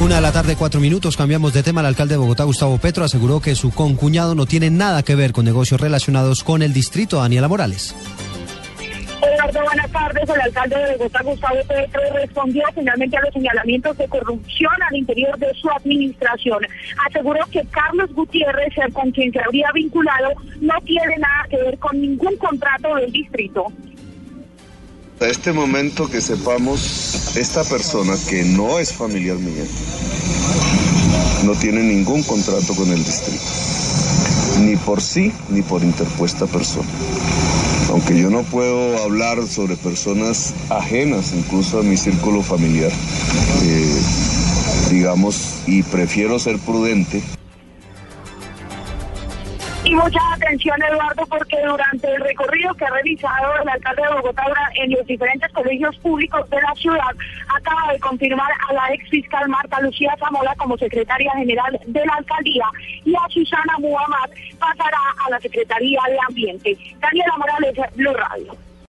Una de la tarde, cuatro minutos, cambiamos de tema. El alcalde de Bogotá, Gustavo Petro, aseguró que su concuñado no tiene nada que ver con negocios relacionados con el distrito. Daniela Morales. Eduardo, buenas tardes. El alcalde de Bogotá, Gustavo Petro, respondió finalmente a los señalamientos de corrupción al interior de su administración. Aseguró que Carlos Gutiérrez, con quien se habría vinculado, no tiene nada que ver con ningún contrato del distrito. A este momento que sepamos, esta persona que no es familiar mía, no tiene ningún contrato con el distrito, ni por sí ni por interpuesta persona. Aunque yo no puedo hablar sobre personas ajenas incluso a mi círculo familiar, eh, digamos, y prefiero ser prudente. Y mucha atención, Eduardo, porque durante el recorrido que ha realizado el alcalde de Bogotá en los diferentes colegios públicos de la ciudad, acaba de confirmar a la ex fiscal Marta Lucía Zamora como secretaria general de la alcaldía y a Susana Muhammad pasará a la Secretaría de Ambiente. Daniela Morales, Blue Radio.